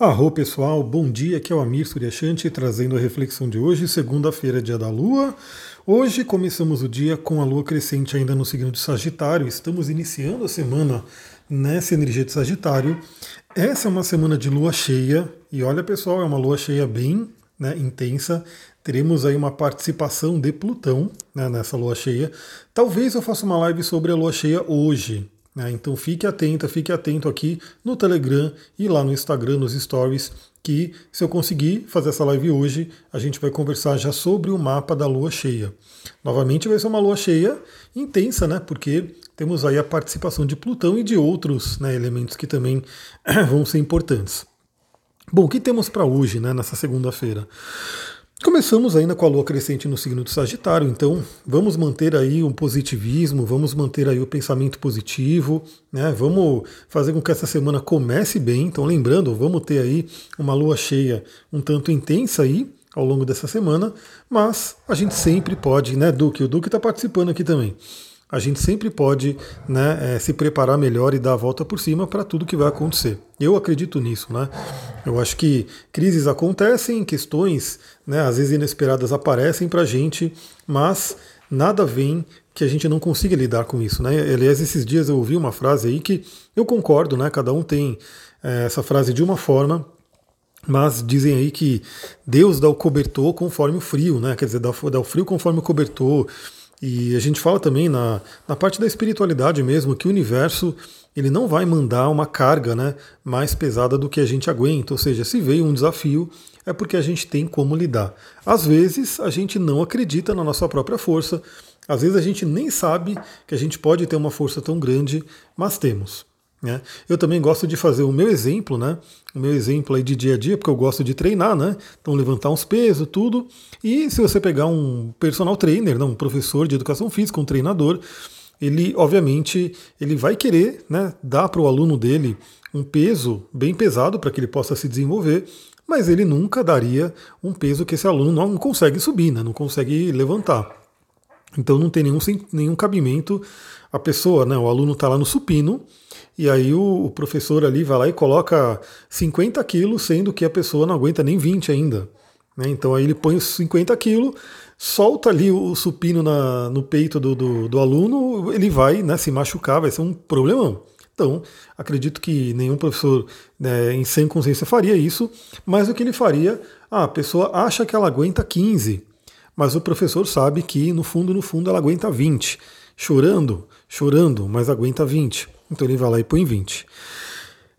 Arro pessoal, bom dia, aqui é o Amir Suryashanti trazendo a reflexão de hoje, segunda-feira, dia da Lua. Hoje começamos o dia com a Lua crescente ainda no signo de Sagitário, estamos iniciando a semana nessa energia de Sagitário. Essa é uma semana de Lua cheia, e olha pessoal, é uma Lua cheia bem né, intensa, teremos aí uma participação de Plutão né, nessa Lua cheia. Talvez eu faça uma live sobre a Lua cheia hoje, né? Então fique atento, fique atento aqui no Telegram e lá no Instagram, nos stories, que se eu conseguir fazer essa live hoje, a gente vai conversar já sobre o mapa da lua cheia. Novamente vai ser uma lua cheia intensa, né? Porque temos aí a participação de Plutão e de outros né, elementos que também vão ser importantes. Bom, o que temos para hoje, né, nessa segunda-feira? Começamos ainda com a lua crescente no signo do Sagitário, então vamos manter aí um positivismo, vamos manter aí o pensamento positivo, né? Vamos fazer com que essa semana comece bem. Então, lembrando, vamos ter aí uma lua cheia um tanto intensa aí ao longo dessa semana, mas a gente sempre pode, né, Duque? O Duque está participando aqui também a gente sempre pode né, é, se preparar melhor e dar a volta por cima para tudo que vai acontecer. Eu acredito nisso, né? Eu acho que crises acontecem, questões, né, às vezes inesperadas aparecem para a gente, mas nada vem que a gente não consiga lidar com isso, né? Aliás, esses dias eu ouvi uma frase aí que eu concordo, né? Cada um tem é, essa frase de uma forma, mas dizem aí que Deus dá o cobertor conforme o frio, né? Quer dizer, dá, dá o frio conforme o cobertor. E a gente fala também na, na parte da espiritualidade mesmo que o universo ele não vai mandar uma carga né, mais pesada do que a gente aguenta. Ou seja, se veio um desafio, é porque a gente tem como lidar. Às vezes a gente não acredita na nossa própria força, às vezes a gente nem sabe que a gente pode ter uma força tão grande, mas temos. Né? Eu também gosto de fazer o meu exemplo, né? O meu exemplo aí de dia a dia, porque eu gosto de treinar, né? Então levantar uns pesos, tudo. E se você pegar um personal trainer, não, um professor de educação física, um treinador, ele obviamente ele vai querer, né, dar para o aluno dele um peso bem pesado para que ele possa se desenvolver, mas ele nunca daria um peso que esse aluno não consegue subir, né? Não consegue levantar. Então não tem nenhum, nenhum cabimento a pessoa, né? O aluno está lá no supino e aí o, o, professor ali vai lá e coloca 50 quilos, sendo que a pessoa não aguenta nem 20 ainda. Né? Então aí ele põe os 50 quilos, solta ali o supino na, no peito do, do, do, aluno, ele vai né, se machucar, vai ser um problemão. Então, acredito que nenhum professor né, em sem consciência faria isso, mas o que ele faria, ah, a pessoa acha que ela aguenta 15, mas o professor sabe que no fundo, no fundo, ela aguenta 20. Chorando, chorando, mas aguenta 20. Então ele vai lá e põe 20.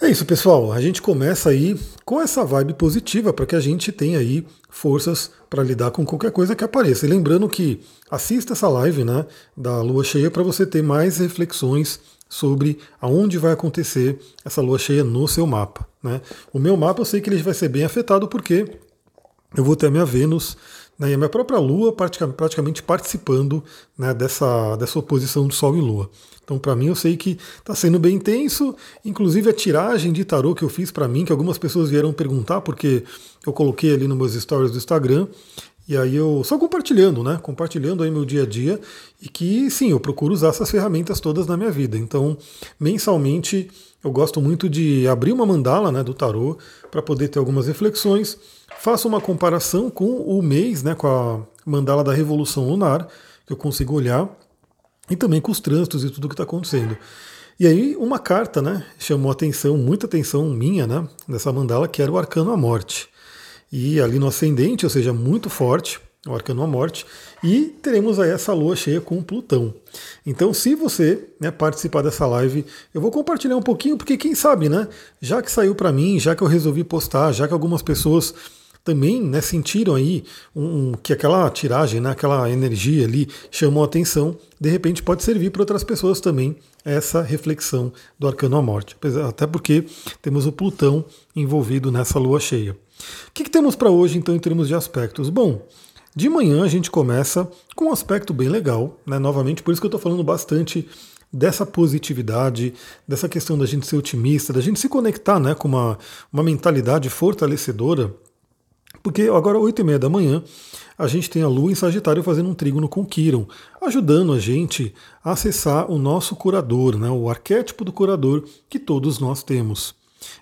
É isso, pessoal. A gente começa aí com essa vibe positiva para que a gente tenha aí forças para lidar com qualquer coisa que apareça. E lembrando que assista essa live né, da lua cheia para você ter mais reflexões sobre aonde vai acontecer essa lua cheia no seu mapa. Né? O meu mapa eu sei que ele vai ser bem afetado porque eu vou ter a minha Vênus né, e a minha própria Lua praticamente participando né, dessa, dessa oposição de Sol e Lua. Então, para mim, eu sei que está sendo bem intenso. Inclusive, a tiragem de tarô que eu fiz para mim, que algumas pessoas vieram perguntar, porque eu coloquei ali nos meus stories do Instagram. E aí eu só compartilhando, né? Compartilhando aí meu dia a dia e que sim, eu procuro usar essas ferramentas todas na minha vida. Então, mensalmente eu gosto muito de abrir uma mandala, né, do tarô para poder ter algumas reflexões Faço uma comparação com o mês, né, com a mandala da Revolução Lunar, que eu consigo olhar, e também com os trânsitos e tudo que está acontecendo. E aí uma carta, né, chamou atenção, muita atenção minha, né, nessa mandala, que era o Arcano à Morte. E ali no ascendente, ou seja, muito forte, o Arcano à Morte, e teremos aí essa lua cheia com Plutão. Então, se você né, participar dessa live, eu vou compartilhar um pouquinho, porque quem sabe, né, já que saiu para mim, já que eu resolvi postar, já que algumas pessoas também né, sentiram aí um, que aquela tiragem, né, aquela energia ali chamou atenção, de repente pode servir para outras pessoas também essa reflexão do arcano à morte, até porque temos o Plutão envolvido nessa lua cheia. O que, que temos para hoje então em termos de aspectos? Bom, de manhã a gente começa com um aspecto bem legal, né, novamente, por isso que eu estou falando bastante dessa positividade, dessa questão da gente ser otimista, da gente se conectar né, com uma, uma mentalidade fortalecedora porque agora, 8 e meia da manhã, a gente tem a Lua em Sagitário fazendo um trígono com Quiron, ajudando a gente a acessar o nosso curador, né, o arquétipo do curador que todos nós temos.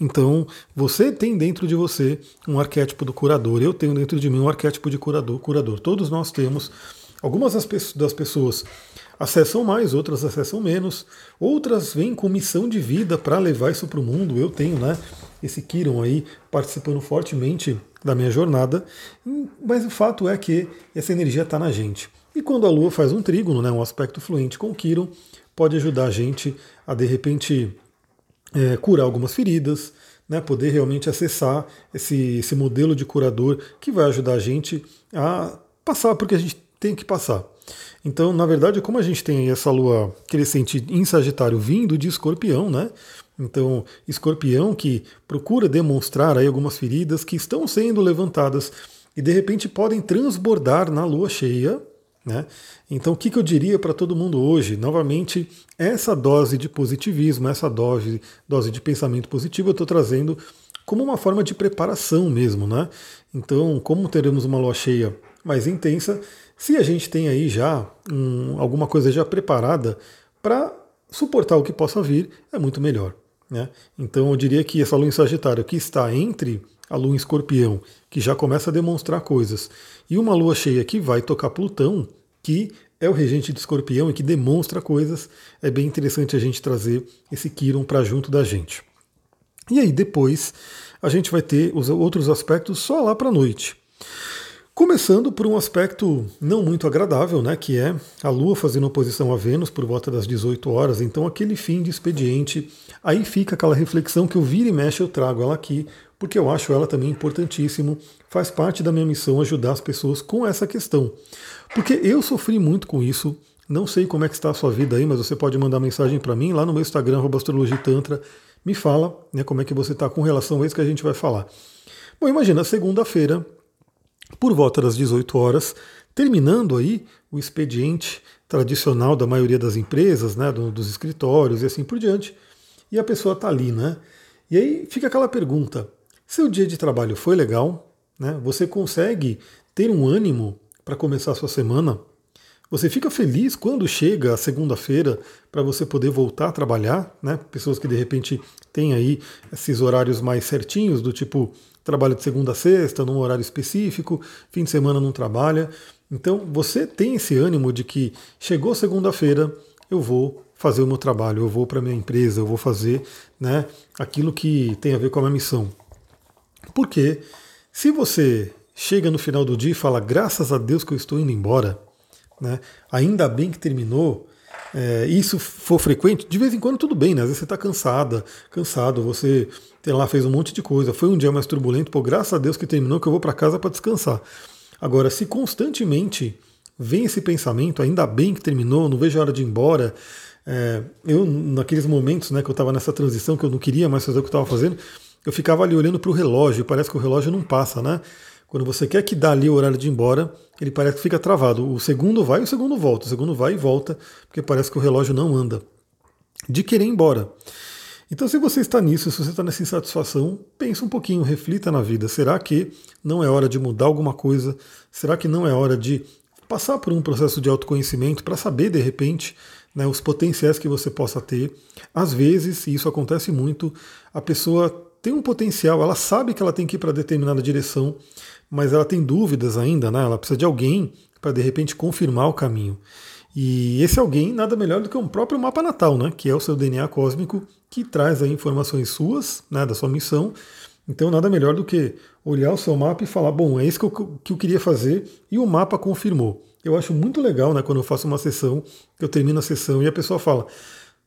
Então, você tem dentro de você um arquétipo do curador, eu tenho dentro de mim um arquétipo de curador, curador. Todos nós temos. Algumas das pessoas acessam mais, outras acessam menos, outras vêm com missão de vida para levar isso para o mundo. Eu tenho, né, esse Kiron aí participando fortemente da minha jornada, mas o fato é que essa energia está na gente. E quando a Lua faz um trígono, né, um aspecto fluente com o Kiron, pode ajudar a gente a de repente é, curar algumas feridas, né, poder realmente acessar esse, esse modelo de curador que vai ajudar a gente a passar porque a gente tem que passar. Então, na verdade, como a gente tem essa lua crescente em Sagitário vindo de Escorpião, né? Então, Escorpião que procura demonstrar aí algumas feridas que estão sendo levantadas e de repente podem transbordar na lua cheia, né? Então, o que, que eu diria para todo mundo hoje? Novamente, essa dose de positivismo, essa dose, dose de pensamento positivo, eu estou trazendo como uma forma de preparação mesmo. Né? Então, como teremos uma lua cheia mais intensa, se a gente tem aí já um, alguma coisa já preparada para suportar o que possa vir, é muito melhor. Né? Então, eu diria que essa lua em Sagitário, que está entre a lua em Escorpião, que já começa a demonstrar coisas, e uma lua cheia que vai tocar Plutão, que é o regente de Escorpião e que demonstra coisas, é bem interessante a gente trazer esse Quiron para junto da gente. E aí depois a gente vai ter os outros aspectos só lá para a noite. Começando por um aspecto não muito agradável, né, que é a Lua fazendo oposição a Vênus por volta das 18 horas, então aquele fim de expediente, aí fica aquela reflexão que eu vira e mexe eu trago ela aqui, porque eu acho ela também importantíssimo, faz parte da minha missão ajudar as pessoas com essa questão. Porque eu sofri muito com isso, não sei como é que está a sua vida aí, mas você pode mandar mensagem para mim lá no meu Instagram, astrologitantra, me fala né, como é que você está com relação a isso que a gente vai falar. Bom, imagina, segunda-feira, por volta das 18 horas, terminando aí o expediente tradicional da maioria das empresas, né, dos escritórios e assim por diante, e a pessoa está ali, né? E aí fica aquela pergunta: seu dia de trabalho foi legal? Né? Você consegue ter um ânimo para começar a sua semana? Você fica feliz quando chega a segunda-feira para você poder voltar a trabalhar, né? Pessoas que de repente têm aí esses horários mais certinhos, do tipo trabalha de segunda a sexta, num horário específico, fim de semana não trabalha. Então você tem esse ânimo de que chegou segunda-feira, eu vou fazer o meu trabalho, eu vou para minha empresa, eu vou fazer né, aquilo que tem a ver com a minha missão. Porque se você chega no final do dia e fala, graças a Deus que eu estou indo embora, né, ainda bem que terminou, é, isso for frequente, de vez em quando tudo bem, né? Às vezes você está cansada, cansado, você sei lá, fez um monte de coisa, foi um dia mais turbulento, pô, graças a Deus que terminou, que eu vou para casa para descansar. Agora, se constantemente vem esse pensamento, ainda bem que terminou, não vejo a hora de ir embora, é, eu, naqueles momentos né, que eu estava nessa transição, que eu não queria mais fazer o que eu estava fazendo, eu ficava ali olhando para o relógio, parece que o relógio não passa, né? Quando você quer que dá ali o horário de ir embora, ele parece que fica travado. O segundo vai o segundo volta, o segundo vai e volta, porque parece que o relógio não anda. De querer ir embora. Então, se você está nisso, se você está nessa insatisfação, pense um pouquinho, reflita na vida. Será que não é hora de mudar alguma coisa? Será que não é hora de passar por um processo de autoconhecimento para saber, de repente, né, os potenciais que você possa ter? Às vezes, e isso acontece muito, a pessoa tem um potencial, ela sabe que ela tem que ir para determinada direção, mas ela tem dúvidas ainda, né? ela precisa de alguém para, de repente, confirmar o caminho. E esse alguém nada melhor do que um próprio mapa natal, né? que é o seu DNA cósmico, que traz aí informações suas, né, da sua missão. Então nada melhor do que olhar o seu mapa e falar, bom, é isso que eu, que eu queria fazer, e o mapa confirmou. Eu acho muito legal né, quando eu faço uma sessão, eu termino a sessão e a pessoa fala,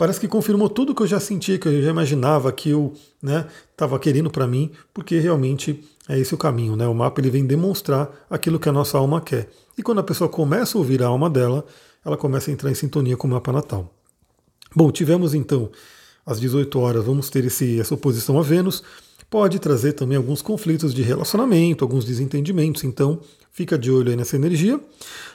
parece que confirmou tudo que eu já sentia, que eu já imaginava, que eu estava né, querendo para mim, porque realmente é esse o caminho. Né? O mapa ele vem demonstrar aquilo que a nossa alma quer. E quando a pessoa começa a ouvir a alma dela, ela começa a entrar em sintonia com o mapa natal. Bom, tivemos então às 18 horas, vamos ter esse, essa oposição a Vênus. Pode trazer também alguns conflitos de relacionamento, alguns desentendimentos, então fica de olho aí nessa energia.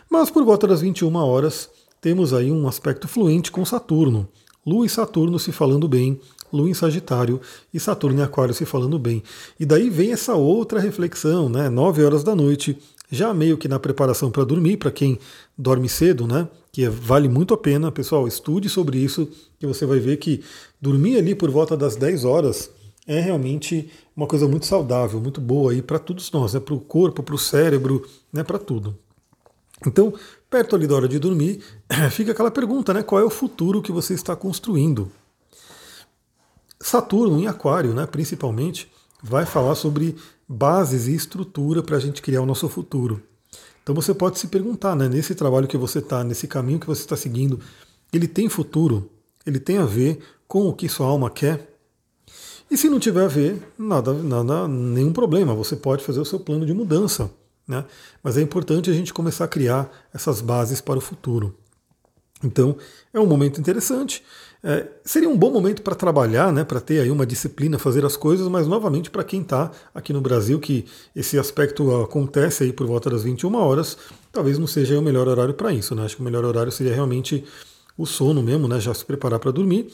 Mas por volta das 21 horas, temos aí um aspecto fluente com Saturno. Lua e Saturno se falando bem, Lua em Sagitário e Saturno em Aquário se falando bem. E daí vem essa outra reflexão, né? 9 horas da noite, já meio que na preparação para dormir, para quem dorme cedo, né? Que vale muito a pena, pessoal, estude sobre isso, que você vai ver que dormir ali por volta das 10 horas é realmente uma coisa muito saudável, muito boa aí para todos nós, né? para o corpo, para o cérebro, né? para tudo. Então, perto ali da hora de dormir, fica aquela pergunta, né? Qual é o futuro que você está construindo? Saturno em Aquário, né, principalmente, vai falar sobre bases e estrutura para a gente criar o nosso futuro. Então você pode se perguntar, né, nesse trabalho que você está, nesse caminho que você está seguindo, ele tem futuro? Ele tem a ver com o que sua alma quer? E se não tiver a ver, nada, nada, nenhum problema. Você pode fazer o seu plano de mudança. Né? Mas é importante a gente começar a criar essas bases para o futuro. Então, é um momento interessante. É, seria um bom momento para trabalhar, né, para ter aí uma disciplina, fazer as coisas, mas novamente para quem está aqui no Brasil, que esse aspecto acontece aí por volta das 21 horas, talvez não seja o melhor horário para isso. Né? Acho que o melhor horário seria realmente o sono mesmo, né, já se preparar para dormir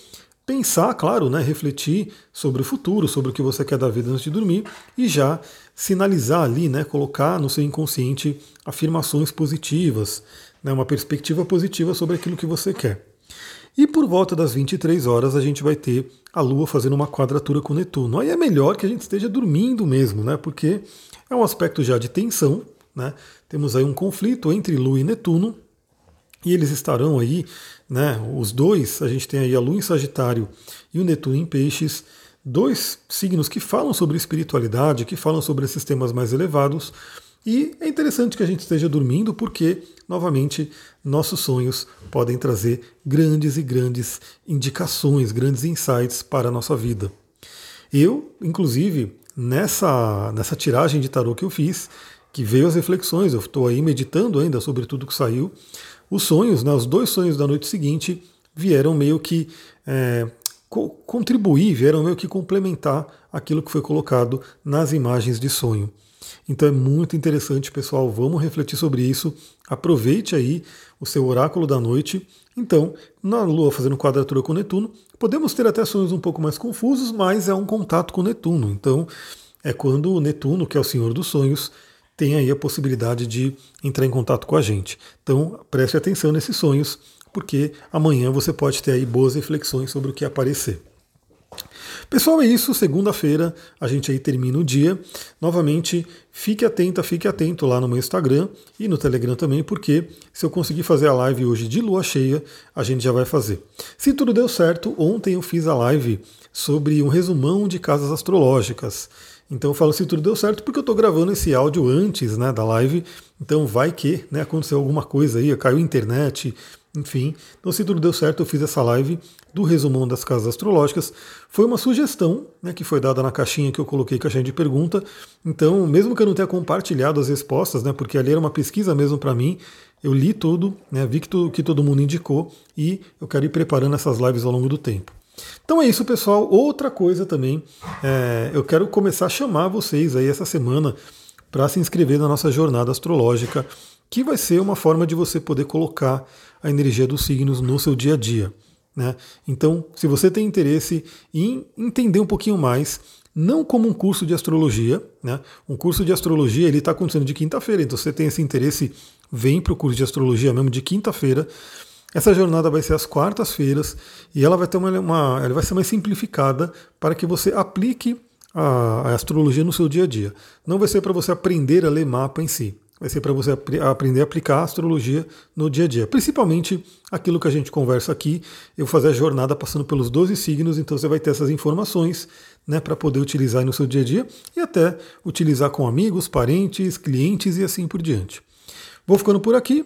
pensar, claro, né, refletir sobre o futuro, sobre o que você quer da vida antes de dormir e já sinalizar ali, né, colocar no seu inconsciente afirmações positivas, né, uma perspectiva positiva sobre aquilo que você quer. E por volta das 23 horas a gente vai ter a Lua fazendo uma quadratura com Netuno. Aí é melhor que a gente esteja dormindo mesmo, né? Porque é um aspecto já de tensão, né? Temos aí um conflito entre Lua e Netuno, e eles estarão aí, né, os dois, a gente tem aí a Lua em Sagitário e o Netuno em Peixes, dois signos que falam sobre espiritualidade, que falam sobre esses temas mais elevados. E é interessante que a gente esteja dormindo porque, novamente, nossos sonhos podem trazer grandes e grandes indicações, grandes insights para a nossa vida. Eu, inclusive, nessa, nessa tiragem de tarô que eu fiz, que veio as reflexões, eu estou aí meditando ainda sobre tudo que saiu, os sonhos, né, os dois sonhos da noite seguinte, vieram meio que é, co contribuir, vieram meio que complementar aquilo que foi colocado nas imagens de sonho. Então é muito interessante, pessoal. Vamos refletir sobre isso. Aproveite aí o seu oráculo da noite. Então, na Lua fazendo quadratura com Netuno, podemos ter até sonhos um pouco mais confusos, mas é um contato com Netuno. Então, é quando o Netuno, que é o senhor dos sonhos, tem aí a possibilidade de entrar em contato com a gente. Então preste atenção nesses sonhos, porque amanhã você pode ter aí boas reflexões sobre o que aparecer. Pessoal, é isso. Segunda-feira a gente aí termina o dia. Novamente, fique atenta, fique atento lá no meu Instagram e no Telegram também, porque se eu conseguir fazer a live hoje de lua cheia, a gente já vai fazer. Se tudo deu certo, ontem eu fiz a live sobre um resumão de casas astrológicas. Então eu falo se tudo deu certo porque eu estou gravando esse áudio antes né, da live, então vai que né, aconteceu alguma coisa aí, caiu a internet, enfim. Então se tudo deu certo, eu fiz essa live do resumão das casas astrológicas. Foi uma sugestão né, que foi dada na caixinha que eu coloquei, caixinha de pergunta. Então, mesmo que eu não tenha compartilhado as respostas, né, porque ali era uma pesquisa mesmo para mim, eu li tudo, né, vi que, tu, que todo mundo indicou e eu quero ir preparando essas lives ao longo do tempo. Então é isso, pessoal. Outra coisa também, é, eu quero começar a chamar vocês aí essa semana para se inscrever na nossa jornada astrológica, que vai ser uma forma de você poder colocar a energia dos signos no seu dia a dia. Né? Então, se você tem interesse em entender um pouquinho mais, não como um curso de astrologia, né? um curso de astrologia ele está acontecendo de quinta-feira, então se você tem esse interesse, vem para o curso de astrologia mesmo de quinta-feira. Essa jornada vai ser às quartas-feiras e ela vai ter uma, uma, ela vai ser mais simplificada para que você aplique a, a astrologia no seu dia a dia. Não vai ser para você aprender a ler mapa em si, vai ser para você ap aprender a aplicar a astrologia no dia a dia. Principalmente aquilo que a gente conversa aqui. Eu vou fazer a jornada passando pelos 12 signos, então você vai ter essas informações né, para poder utilizar no seu dia a dia e até utilizar com amigos, parentes, clientes e assim por diante. Vou ficando por aqui.